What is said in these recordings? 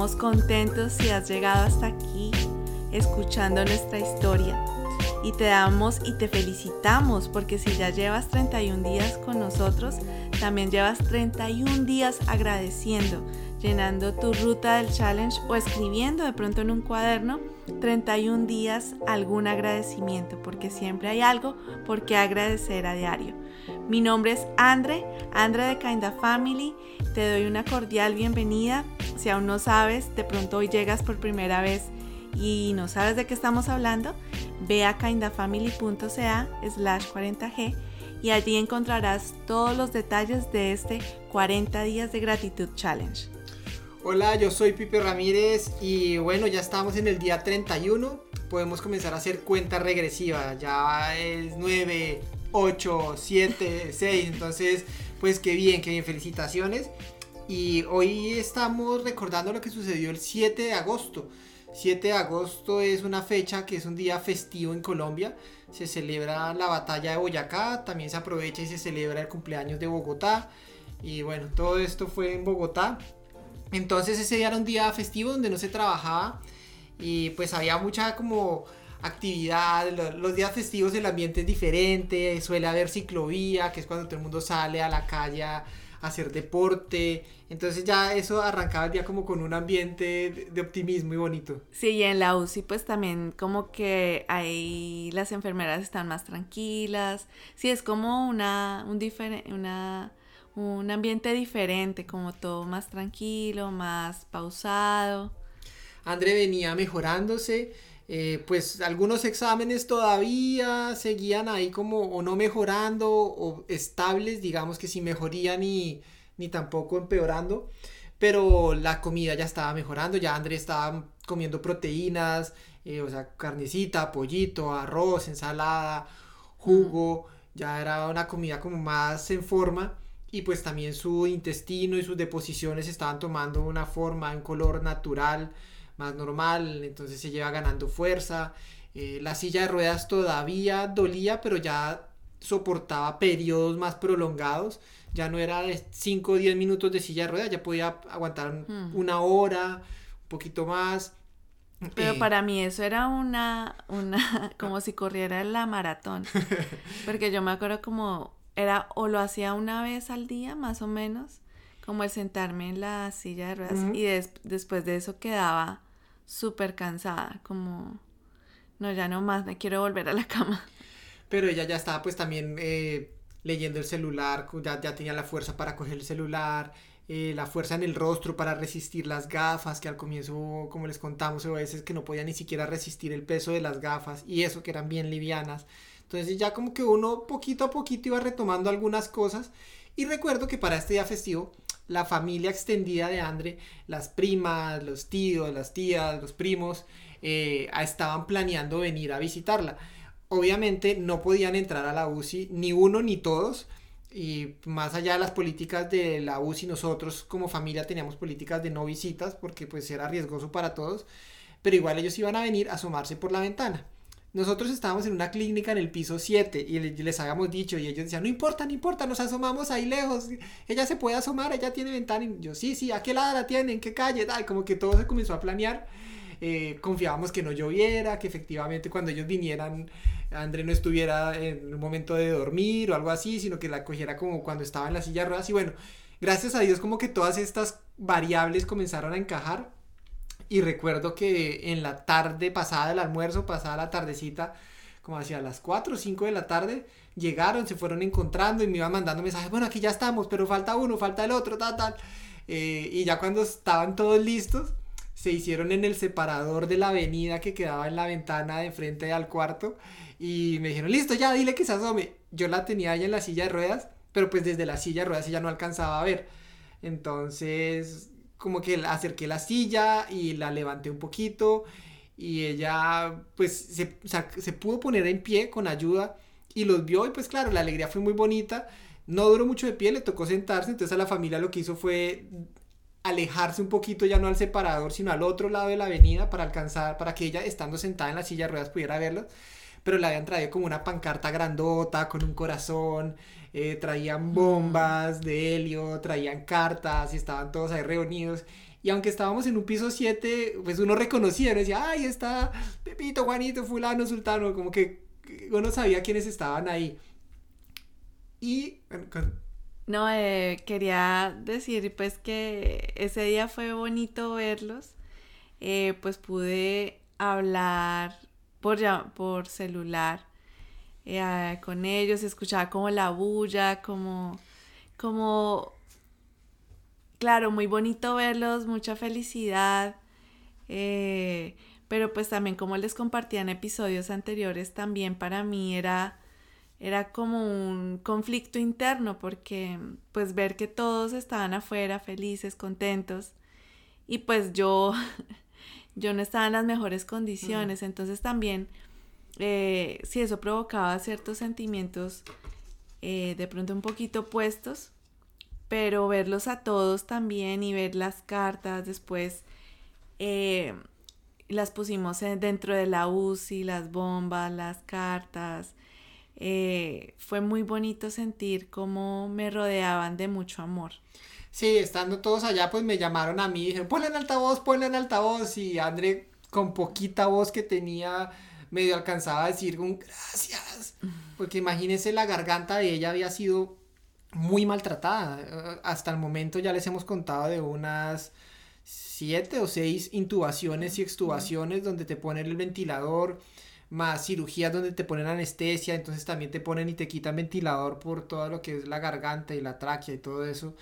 Estamos contentos si has llegado hasta aquí escuchando nuestra historia. Y te damos y te felicitamos porque si ya llevas 31 días con nosotros, también llevas 31 días agradeciendo, llenando tu ruta del challenge o escribiendo de pronto en un cuaderno 31 días algún agradecimiento, porque siempre hay algo por qué agradecer a diario. Mi nombre es Andre, Andre de Kinda Family. Te doy una cordial bienvenida. Si aún no sabes, de pronto hoy llegas por primera vez y no sabes de qué estamos hablando, ve a kindafamily.ca slash 40g y allí encontrarás todos los detalles de este 40 días de gratitud challenge. Hola, yo soy Pipe Ramírez y bueno, ya estamos en el día 31. Podemos comenzar a hacer cuenta regresiva. Ya es 9, 8, 7, 6. Entonces, pues qué bien, qué bien. Felicitaciones. Y hoy estamos recordando lo que sucedió el 7 de agosto. 7 de agosto es una fecha que es un día festivo en Colombia. Se celebra la batalla de Boyacá, también se aprovecha y se celebra el cumpleaños de Bogotá. Y bueno, todo esto fue en Bogotá. Entonces ese día era un día festivo donde no se trabajaba y pues había mucha como actividad. Los días festivos el ambiente es diferente, suele haber ciclovía, que es cuando todo el mundo sale a la calle a hacer deporte. Entonces ya eso arrancaba el día como con un ambiente de optimismo y bonito. Sí, y en la UCI pues también como que ahí las enfermeras están más tranquilas. Sí, es como una, un, una, un ambiente diferente, como todo más tranquilo, más pausado. André venía mejorándose. Eh, pues algunos exámenes todavía seguían ahí como o no mejorando o estables, digamos que sin mejoría ni, ni tampoco empeorando. Pero la comida ya estaba mejorando, ya André estaba comiendo proteínas, eh, o sea, carnecita, pollito, arroz, ensalada, jugo, ya era una comida como más en forma y pues también su intestino y sus deposiciones estaban tomando una forma, un color natural más normal, entonces se lleva ganando fuerza. Eh, la silla de ruedas todavía dolía, pero ya soportaba periodos más prolongados. Ya no era de 5 o 10 minutos de silla de ruedas, ya podía aguantar hmm. una hora, un poquito más. Pero eh, para mí eso era una, una, como si corriera la maratón. Porque yo me acuerdo como, era, o lo hacía una vez al día, más o menos, como el sentarme en la silla de ruedas, y después de eso quedaba súper cansada, como, no, ya no más, me quiero volver a la cama. Pero ella ya estaba pues también eh, leyendo el celular, ya, ya, tenía la fuerza para coger el celular, eh, la fuerza en el rostro para resistir las gafas, que al comienzo, como les contamos, a veces que no podía ni siquiera resistir el peso de las gafas y eso que eran bien livianas. Entonces ya como que uno poquito a poquito iba retomando algunas cosas y recuerdo que para este día festivo la familia extendida de Andre, las primas, los tíos, las tías, los primos, eh, estaban planeando venir a visitarla. Obviamente no podían entrar a la UCI ni uno ni todos. Y más allá de las políticas de la UCI, nosotros como familia teníamos políticas de no visitas porque pues era riesgoso para todos. Pero igual ellos iban a venir a asomarse por la ventana nosotros estábamos en una clínica en el piso 7 y les habíamos dicho y ellos decían, no importa, no importa, nos asomamos ahí lejos, ella se puede asomar, ella tiene ventana y yo, sí, sí, ¿a qué lado la tiene? ¿En qué calle? Ay, como que todo se comenzó a planear. Eh, confiábamos que no lloviera, que efectivamente cuando ellos vinieran André no estuviera en un momento de dormir o algo así, sino que la cogiera como cuando estaba en la silla de ruedas y bueno, gracias a Dios como que todas estas variables comenzaron a encajar y recuerdo que en la tarde pasada del almuerzo, pasada la tardecita, como hacia las 4 o 5 de la tarde, llegaron, se fueron encontrando y me iban mandando mensajes, bueno, aquí ya estamos, pero falta uno, falta el otro, tal, tal. Eh, y ya cuando estaban todos listos, se hicieron en el separador de la avenida que quedaba en la ventana de frente al cuarto y me dijeron, listo, ya, dile que se asome. Yo la tenía ahí en la silla de ruedas, pero pues desde la silla de ruedas ella no alcanzaba a ver. Entonces como que acerqué la silla y la levanté un poquito y ella pues se, se pudo poner en pie con ayuda y los vio y pues claro, la alegría fue muy bonita. No duró mucho de pie, le tocó sentarse, entonces a la familia lo que hizo fue alejarse un poquito ya no al separador, sino al otro lado de la avenida para alcanzar, para que ella estando sentada en la silla de ruedas pudiera verlos. Pero le habían traído como una pancarta grandota con un corazón, eh, traían bombas de helio, traían cartas y estaban todos ahí reunidos. Y aunque estábamos en un piso 7, pues uno reconocía, uno decía, ay, está Pepito, Juanito, fulano, sultano, como que uno sabía quiénes estaban ahí. Y... No, eh, quería decir pues que ese día fue bonito verlos. Eh, pues pude hablar por, por celular eh, con ellos, escuchaba como la bulla, como, como, claro, muy bonito verlos, mucha felicidad, eh, pero pues también como les compartía en episodios anteriores, también para mí era, era como un conflicto interno, porque pues ver que todos estaban afuera, felices, contentos, y pues yo, yo no estaba en las mejores condiciones, entonces también eh, si eso provocaba ciertos sentimientos eh, de pronto un poquito opuestos, pero verlos a todos también y ver las cartas después eh, las pusimos dentro de la UCI, las bombas, las cartas. fue muy bonito sentir cómo me rodeaban de mucho amor. Sí, estando todos allá, pues me llamaron a mí y dijeron, ponle en altavoz, ponle en altavoz. Y André, con poquita voz que tenía, medio alcanzaba a decir un gracias, porque imagínense la garganta de ella había sido muy maltratada. Eh, hasta el momento ya les hemos contado de unas siete o seis intubaciones y extubaciones donde te ponen el ventilador, más cirugías donde te ponen anestesia, entonces también te ponen y te quitan ventilador por todo lo que es la garganta y la tráquea y todo eso.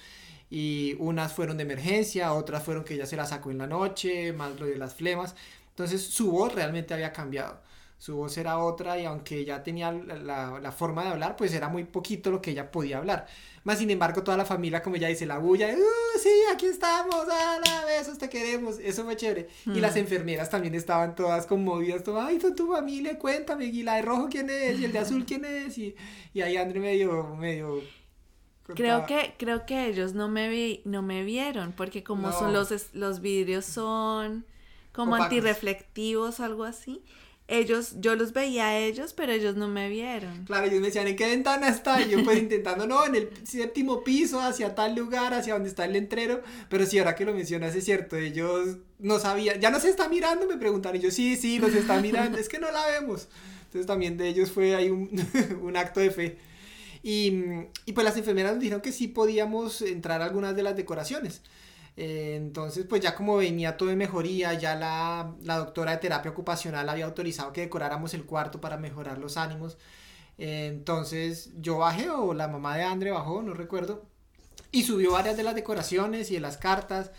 Y unas fueron de emergencia, otras fueron que ella se la sacó en la noche, más lo de las flemas. Entonces su voz realmente había cambiado su voz era otra y aunque ya tenía la, forma de hablar, pues era muy poquito lo que ella podía hablar. Más sin embargo, toda la familia, como ella dice, la bulla, ¡Uh, sí, aquí estamos! ¡Ah, besos, te queremos! Eso fue chévere. Y las enfermeras también estaban todas conmovidas, todo, ¡ay, son tu familia! Cuéntame, ¿y la de rojo quién es? ¿Y el de azul quién es? Y, y ahí André medio, medio Creo que, creo que ellos no me, vi, no me vieron, porque como son los, los vidrios son como antirreflectivos, algo así ellos, yo los veía a ellos, pero ellos no me vieron. Claro, ellos me decían, ¿en qué ventana está? Y yo pues intentando, no, en el séptimo piso, hacia tal lugar, hacia donde está el letrero. Pero sí, ahora que lo mencionas, es cierto, ellos no sabían, ya nos está mirando, me preguntaron, y yo, sí, sí, nos está mirando, es que no la vemos. Entonces también de ellos fue ahí un, un acto de fe. Y, y pues las enfermeras nos dijeron que sí podíamos entrar a algunas de las decoraciones. Eh, entonces, pues ya como venía todo de mejoría, ya la, doctora de terapia ocupacional había autorizado que decoráramos el cuarto para mejorar los ánimos. Eh, entonces yo bajé o la mamá de Andre bajó, no recuerdo, y subió varias de las decoraciones y de las cartas.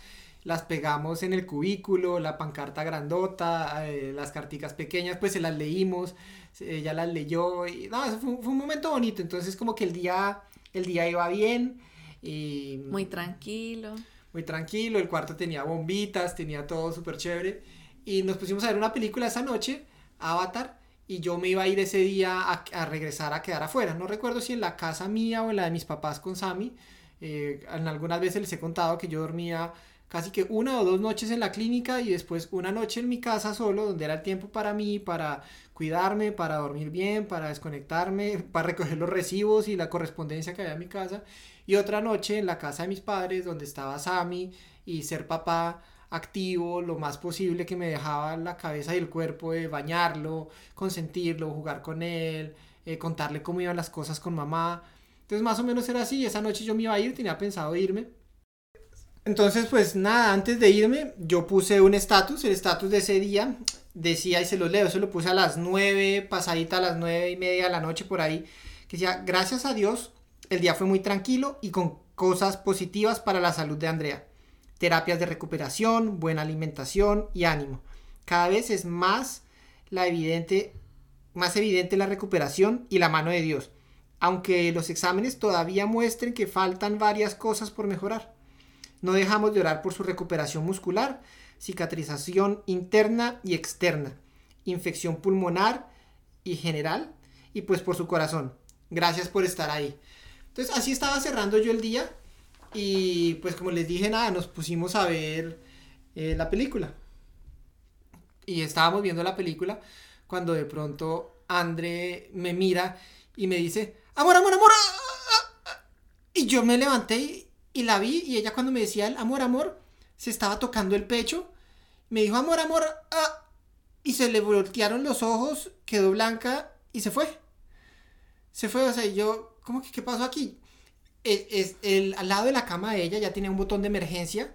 Las pegamos en el cubículo, la pancarta grandota, eh, las carticas pequeñas, pues se las leímos, ella las leyó y no, fue, fue, un momento bonito. Entonces como que el día, el día iba bien y... Muy tranquilo muy tranquilo, el cuarto tenía bombitas, tenía todo súper chévere. Y nos pusimos a ver una película esa noche, Avatar, y yo me iba a ir ese día a, regresar a quedar afuera. No recuerdo si en la casa mía o en la de mis papás con Sammy. Eh, en algunas veces les he contado que yo dormía casi que una o dos noches en la clínica y después una noche en mi casa solo, donde era el tiempo para mí, para cuidarme, para dormir bien, para desconectarme, para recoger los recibos y la correspondencia que había en mi casa. Y otra noche en la casa de mis padres, donde estaba Sammy y ser papá activo lo más posible que me dejaba la cabeza y el cuerpo de bañarlo, consentirlo, jugar con él, eh, contarle cómo iban las cosas con mamá. Entonces más o menos era así, esa noche yo me iba a ir, tenía pensado irme. Entonces pues nada, antes de irme yo puse un estatus, el estatus de ese día decía y se lo leo, se lo puse a las nueve, pasadita a las nueve y media de la noche por ahí, que decía, gracias a Dios el día fue muy tranquilo y con cosas positivas para la salud de Andrea. Terapias de recuperación, buena alimentación y ánimo. Cada vez es más la evidente más evidente la recuperación y la mano de Dios, aunque los exámenes todavía muestren que faltan varias cosas por mejorar. No dejamos de orar por su recuperación muscular, cicatrización interna y externa, infección pulmonar y general, y pues por su corazón. Gracias por estar ahí. Entonces así estaba cerrando yo el día y pues como les dije nada, nos pusimos a ver eh, la película. Y estábamos viendo la película cuando de pronto André me mira y me dice, amor, amor, amor. Ah, ah, ah". Y yo me levanté y, la vi y ella cuando me decía el amor, amor, se estaba tocando el pecho. Me dijo, amor, amor. y se le voltearon los ojos, quedó blanca y se fue. Se fue, o sea, yo, ¿cómo que qué pasó aquí? Es, el, al lado de la cama de ella ya tenía un botón de emergencia.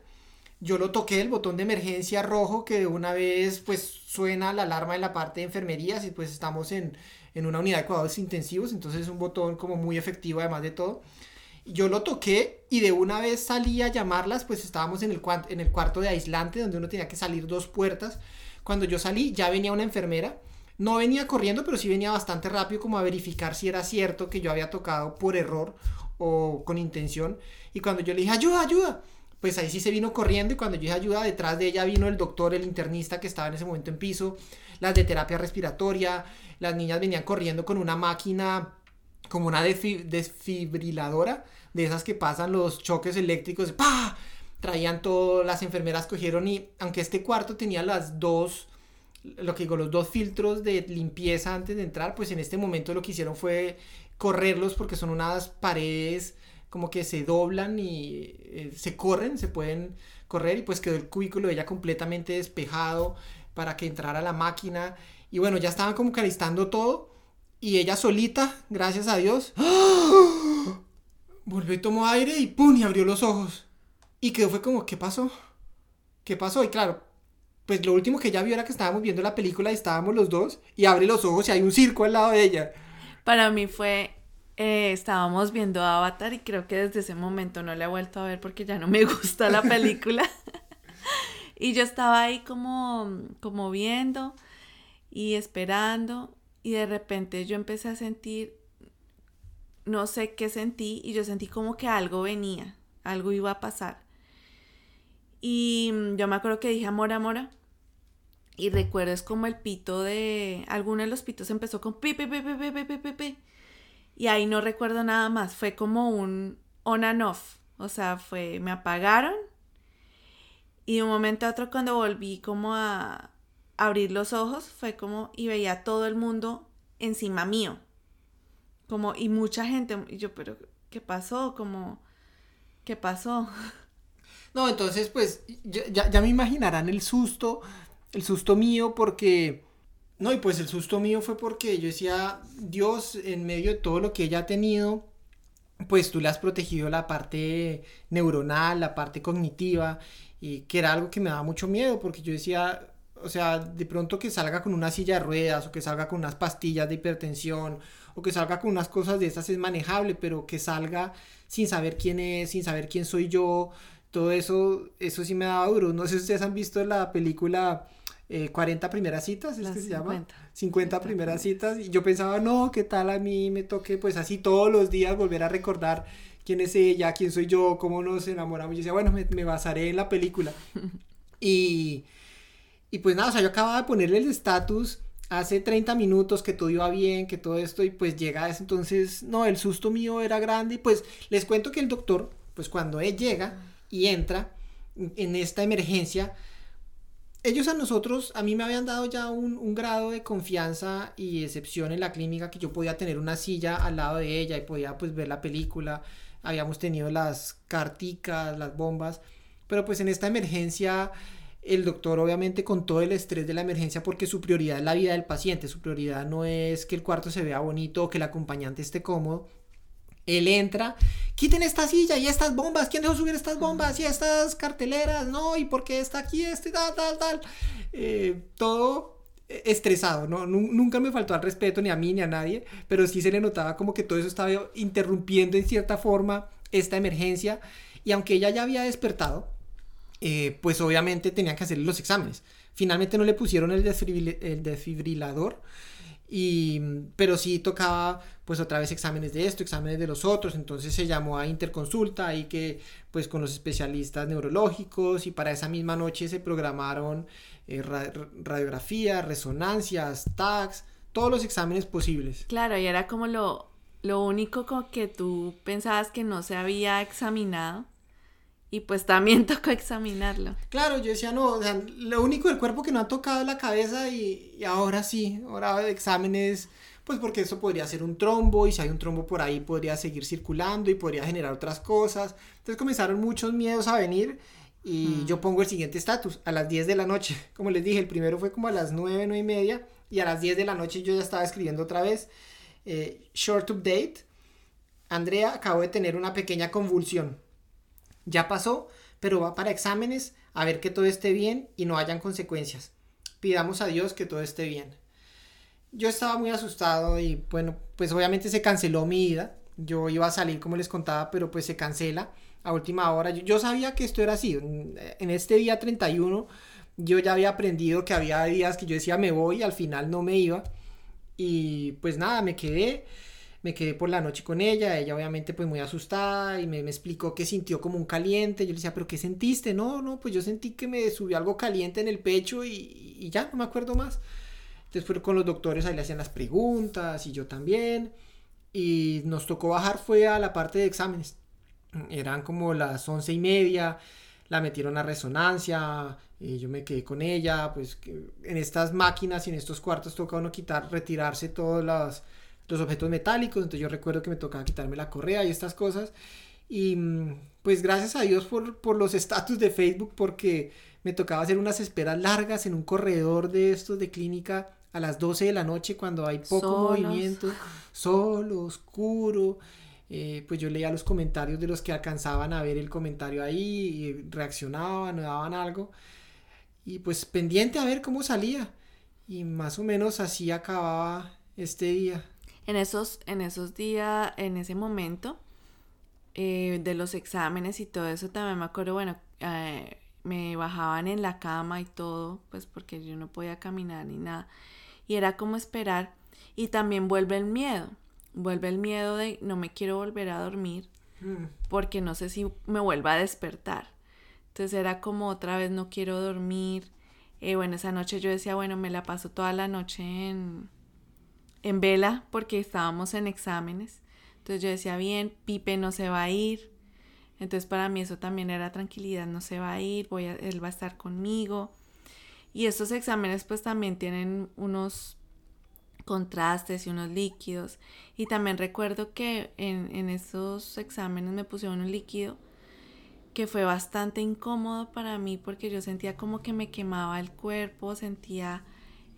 Yo lo toqué, el botón de emergencia rojo, que una vez pues suena la alarma en la parte de enfermerías y pues estamos en, en una unidad de cuidados intensivos, entonces es un botón como muy efectivo además de todo. Yo lo toqué y de una vez salí a llamarlas, pues estábamos en el, en el cuarto de aislante donde uno tenía que salir dos puertas. Cuando yo salí ya venía una enfermera no venía corriendo, pero sí venía bastante rápido como a verificar si era cierto que yo había tocado por error o con intención. Y cuando yo le dije, ayuda, ayuda, pues ahí sí se vino corriendo y cuando yo dije ayuda, detrás de ella vino el doctor, el internista que estaba en ese momento en piso, las de terapia respiratoria, las niñas venían corriendo con una máquina como una desfibriladora, de esas que pasan los choques eléctricos, ¡pah! Traían todo, las enfermeras cogieron y aunque este cuarto tenía las dos lo que digo, los dos filtros de limpieza antes de entrar, pues en este momento lo que hicieron fue correrlos porque son unas paredes como que se doblan y eh, se corren, se pueden correr y pues quedó el cubículo de ella completamente despejado para que entrara la máquina y bueno, ya estaban como calistando todo y ella solita, gracias a Dios, volvió y tomó aire y ¡pum! y abrió los ojos y quedó fue como, ¿qué pasó? ¿Qué pasó? Y claro, pues lo último que ella vio era que estábamos viendo la película y estábamos los dos y abre los ojos y hay un circo al lado de ella. Para mí fue, eh, estábamos viendo Avatar y creo que desde ese momento no la he vuelto a ver porque ya no me gusta la película. y yo estaba ahí como, como viendo y esperando y de repente yo empecé a sentir, no sé qué sentí y yo sentí como que algo venía, algo iba a pasar. Y mm, yo me acuerdo que dije amor, amor. Y recuerdo es como el pito de. Alguno de los pitos empezó con pi, pi, pi. Y ahí no recuerdo nada más. Fue como un on and off. O sea, fue. Me apagaron. Y de un momento a otro, cuando volví como a abrir los ojos, fue como. Y veía todo el mundo encima mío. Como. Y mucha gente. Y yo, pero. ¿Qué pasó? Como. ¿Qué pasó? No, entonces pues ya, ya me imaginarán el susto, el susto mío porque... No, y pues el susto mío fue porque yo decía, Dios, en medio de todo lo que ella ha tenido, pues tú le has protegido la parte neuronal, la parte cognitiva, y que era algo que me daba mucho miedo, porque yo decía, o sea, de pronto que salga con una silla de ruedas, o que salga con unas pastillas de hipertensión, o que salga con unas cosas de esas es manejable, pero que salga sin saber quién es, sin saber quién soy yo, todo eso, eso sí me daba duro. No sé si ustedes han visto la película 40 eh, primeras citas, ¿es que se llama? 50 primeras citas. Y yo pensaba, no, ¿qué tal a mí me toque pues así todos los días volver a recordar quién es ella, quién soy yo, cómo nos enamoramos. Yo decía, bueno, me, me basaré en la película. y, y pues nada, o sea, yo acababa de ponerle el estatus hace 30 minutos que todo iba bien, que todo esto, y pues llega ese entonces, no, el susto mío era grande. Y pues les cuento que el doctor, pues cuando él llega y entra en esta emergencia, ellos a nosotros, a mí me habían dado ya un, grado de confianza y excepción en la clínica que yo podía tener una silla al lado de ella y podía pues ver la película, habíamos tenido las carticas, las bombas, pero pues en esta emergencia el doctor obviamente con todo el estrés de la emergencia porque su prioridad es la vida del paciente, su prioridad no es que el cuarto se vea bonito o que el acompañante esté cómodo, él entra, quiten esta silla y estas bombas, ¿quién dejó subir estas bombas y estas carteleras? No, ¿y por qué está aquí este tal, tal, tal? Eh, todo estresado, ¿no? Nunca me faltó al respeto ni a mí ni a nadie, pero sí se le notaba como que todo eso estaba interrumpiendo en cierta forma esta emergencia y aunque ella ya había despertado, eh, pues obviamente tenían que hacerle los exámenes. Finalmente no le pusieron el, desfibrilador, y, pero sí tocaba pues otra vez exámenes de esto, exámenes de los otros, entonces se llamó a interconsulta ahí que pues con los especialistas neurológicos y para esa misma noche se programaron eh, radiografía, resonancias, tags, todos los exámenes posibles. Claro, y era como lo, lo único con que tú pensabas que no se había examinado y pues también tocó examinarlo. Claro, yo decía, no, o sea, lo único del cuerpo que no ha tocado es la cabeza y, y ahora sí, ahora exámenes, pues porque eso podría ser un trombo y si hay un trombo por ahí podría seguir circulando y podría generar otras cosas. Entonces comenzaron muchos miedos a venir y Mm. yo pongo el siguiente estatus a las 10 de la noche. Como les dije, el primero fue como a las 9, 9 y media y a las 10 de la noche yo ya estaba escribiendo otra vez. eh, short update. Andrea acabó de tener una pequeña convulsión. Ya pasó, pero va para exámenes a ver que todo esté bien y no hayan consecuencias. Pidamos a Dios que todo esté bien. Yo estaba muy asustado y bueno, pues obviamente se canceló mi ida. Yo iba a salir como les contaba, pero pues se cancela a última hora. Yo, yo sabía que esto era así. En en este día 31 yo ya había aprendido que había días que yo decía me voy y al final no me iba. Y pues nada, me quedé me quedé por la noche con ella, ella obviamente pues muy asustada y me, me, explicó que sintió como un caliente, yo le decía, pero ¿qué sentiste? No, no, pues yo sentí que me subió algo caliente en el pecho y, y ya, no me acuerdo más. Después con los doctores ahí le hacían las preguntas y yo también. Y nos tocó bajar fue a la parte de exámenes. Eran como las once y media, la metieron a resonancia, y yo me quedé con ella, pues en estas máquinas y en estos cuartos toca uno quitar, retirarse todos los los objetos metálicos, entonces yo recuerdo que me tocaba quitarme la correa y estas cosas. Y pues gracias a Dios por, por los estatus de Facebook, porque me tocaba hacer unas esperas largas en un corredor de estos de clínica a las 12 de la noche cuando hay poco Solos. movimiento, solo, oscuro. Eh, pues yo leía los comentarios de los que alcanzaban a ver el comentario ahí y reaccionaban, daban algo. Y pues pendiente a ver cómo salía. Y más o menos así acababa este día en esos, en esos días, en ese momento eh, de los exámenes y todo eso, también me acuerdo, bueno, eh, me bajaban en la cama y todo, pues porque yo no podía caminar ni nada. Y era como esperar. Y también vuelve el miedo. Vuelve el miedo de no me quiero volver a dormir Mm. porque no sé si me vuelva a despertar. Entonces era como otra vez no quiero dormir. Eh, bueno, esa noche yo decía, bueno, me la paso toda la noche en, en vela porque estábamos en exámenes. Entonces yo decía, bien, Pipe no se va a ir. Entonces para mí eso también era tranquilidad, no se va a ir, voy a, él va a estar conmigo. Y estos exámenes pues también tienen unos contrastes y unos líquidos. Y también recuerdo que en, en esos exámenes me pusieron un líquido que fue bastante incómodo para mí porque yo sentía como que me quemaba el cuerpo, sentía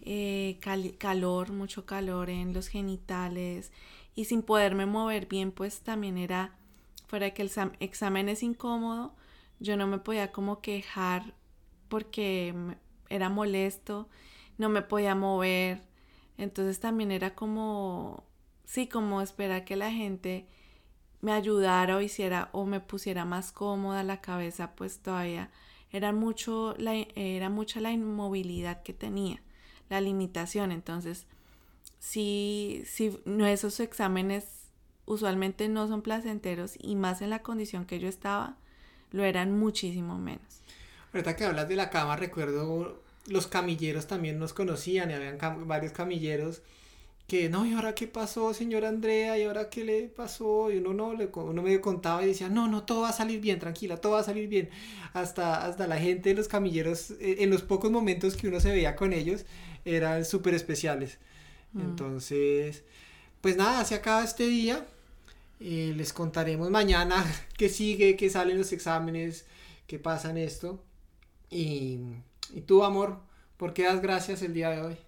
eh, cal calor, mucho calor en los genitales y sin poderme mover bien, pues también era, fuera de que el examen es incómodo, yo no me podía como quejar porque era molesto, no me podía mover, entonces también era como, sí, como esperar que la gente me ayudara o hiciera o me pusiera más cómoda la cabeza, pues todavía era mucho la, era mucha la inmovilidad que tenía la limitación. Entonces, si, si esos exámenes usualmente no son placenteros y más en la condición que yo estaba, lo eran muchísimo menos. Ahorita que hablas de la cama, recuerdo los camilleros también nos conocían y habían varios camilleros que no, ¿y ahora qué pasó, señora Andrea? ¿Y ahora qué le pasó? Y uno no, le, uno medio contaba y decía, no, no, todo va a salir bien, tranquila, todo va a salir bien. Hasta, hasta la gente de los camilleros, eh, en los pocos momentos que uno se veía con ellos, eran súper especiales. Mm. Entonces, pues nada, se acaba este día. Eh, les contaremos mañana qué sigue, qué salen los exámenes, qué pasa en esto. Y, y tú, amor, ¿por qué das gracias el día de hoy?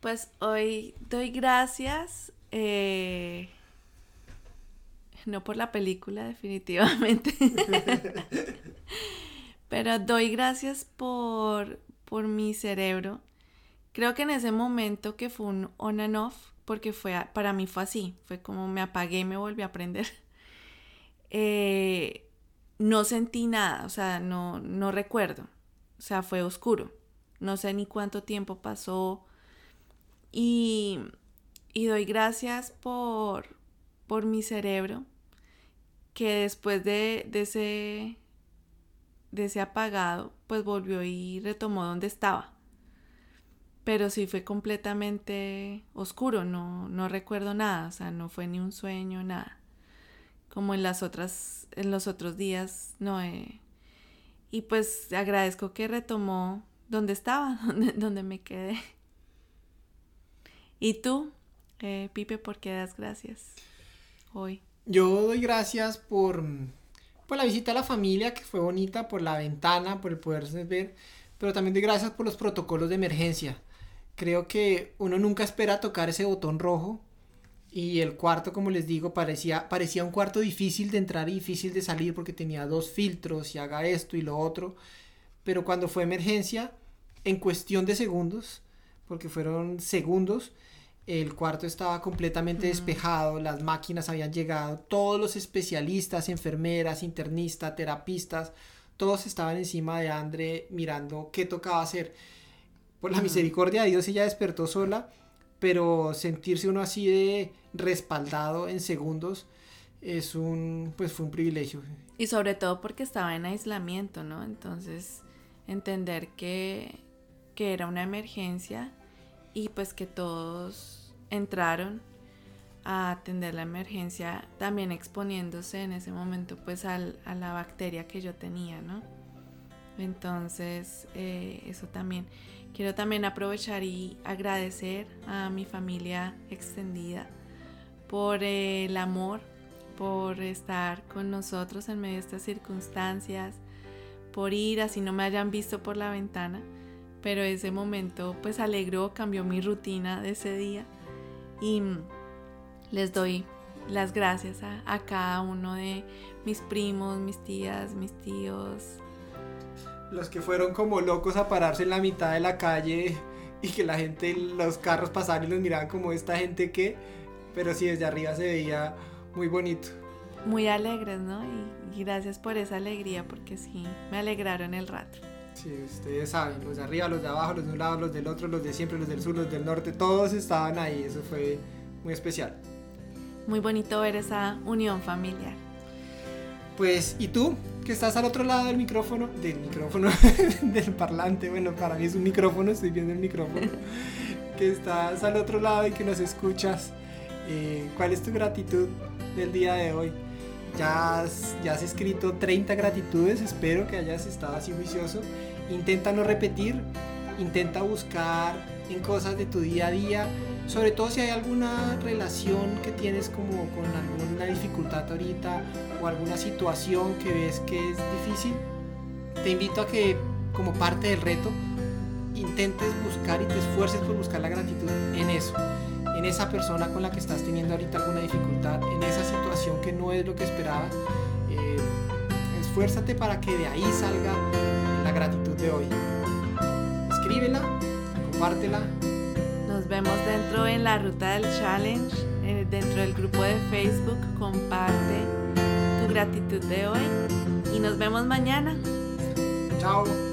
Pues hoy doy gracias, eh, no por la película definitivamente, pero doy gracias por, por mi cerebro. Creo que en ese momento que fue un on and off, porque fue, para mí fue así, fue como me apagué y me volví a prender. Eh, no sentí nada, o sea, no, no recuerdo, o sea, fue oscuro. No sé ni cuánto tiempo pasó, y, y, doy gracias por, por mi cerebro, que después de, de, ese, de ese apagado, pues volvió y retomó donde estaba. Pero sí fue completamente oscuro, no, no recuerdo nada, o sea, no fue ni un sueño, nada. como en las otras, en los otros días, no. y pues agradezco que retomó donde estaba, donde, donde me quedé. ¿Y tú, eh, Pipe, por qué das gracias hoy? Yo doy gracias por, por la visita a la familia, que fue bonita, por la ventana, por el poderse ver, pero también doy gracias por los protocolos de emergencia. Creo que uno nunca espera tocar ese botón rojo y el cuarto, como les digo, parecía, parecía un cuarto difícil de entrar y difícil de salir porque tenía dos filtros y haga esto y lo otro. Pero cuando fue emergencia, en cuestión de segundos, porque fueron segundos, el cuarto estaba completamente despejado, las máquinas habían llegado, todos los especialistas, enfermeras, internistas, terapistas, todos estaban encima de Andre mirando qué tocaba hacer. Por la misericordia de Dios ella despertó sola, pero sentirse uno así de respaldado en segundos es un pues fue un privilegio. Y sobre todo porque estaba en aislamiento, ¿no? Entonces entender que, que era una emergencia y pues que todos entraron a atender la emergencia, también exponiéndose en ese momento pues a la bacteria que yo tenía, ¿no? Entonces, eh, eso también. Quiero también aprovechar y agradecer a mi familia extendida por el amor, por estar con nosotros en medio de estas circunstancias, por ir así no me hayan visto por la ventana pero ese momento pues alegró, cambió mi rutina de ese día y les doy las gracias a, cada uno de mis primos, mis tías, mis tíos. Los que fueron como locos a pararse en la mitad de la calle y que la gente, los carros pasaban y los miraban como esta gente que, pero sí desde arriba se veía muy bonito. Muy alegres, ¿no? y gracias por esa alegría porque sí, me alegraron el rato. Sí, ustedes saben, los de arriba, los de abajo, los de un lado, los del otro, los de siempre, los del sur, los del norte, todos estaban ahí, eso fue muy especial. Muy bonito ver esa unión familiar. Pues, ¿y tú? Que estás al otro lado del micrófono, del micrófono, del parlante, bueno, para mí es un micrófono, estoy viendo el micrófono, que estás al otro lado y que nos escuchas. Eh, ¿Cuál es tu gratitud del día de hoy? Ya has, ya has escrito 30 gratitudes, espero que hayas estado así juicioso. Intenta no repetir, intenta buscar en cosas de tu día a día, sobre todo si hay alguna relación que tienes como con alguna dificultad ahorita o alguna situación que ves que es difícil. Te invito a que como parte del reto intentes buscar y te esfuerces por buscar la gratitud en eso en esa persona con la que estás teniendo ahorita alguna dificultad, en esa situación que no es lo que esperabas, eh, esfuérzate para que de ahí salga de hoy. Escríbela, compártela. Nos vemos dentro en la ruta del challenge, eh, dentro del grupo de Facebook. Comparte tu gratitud de hoy y nos vemos mañana. Chao.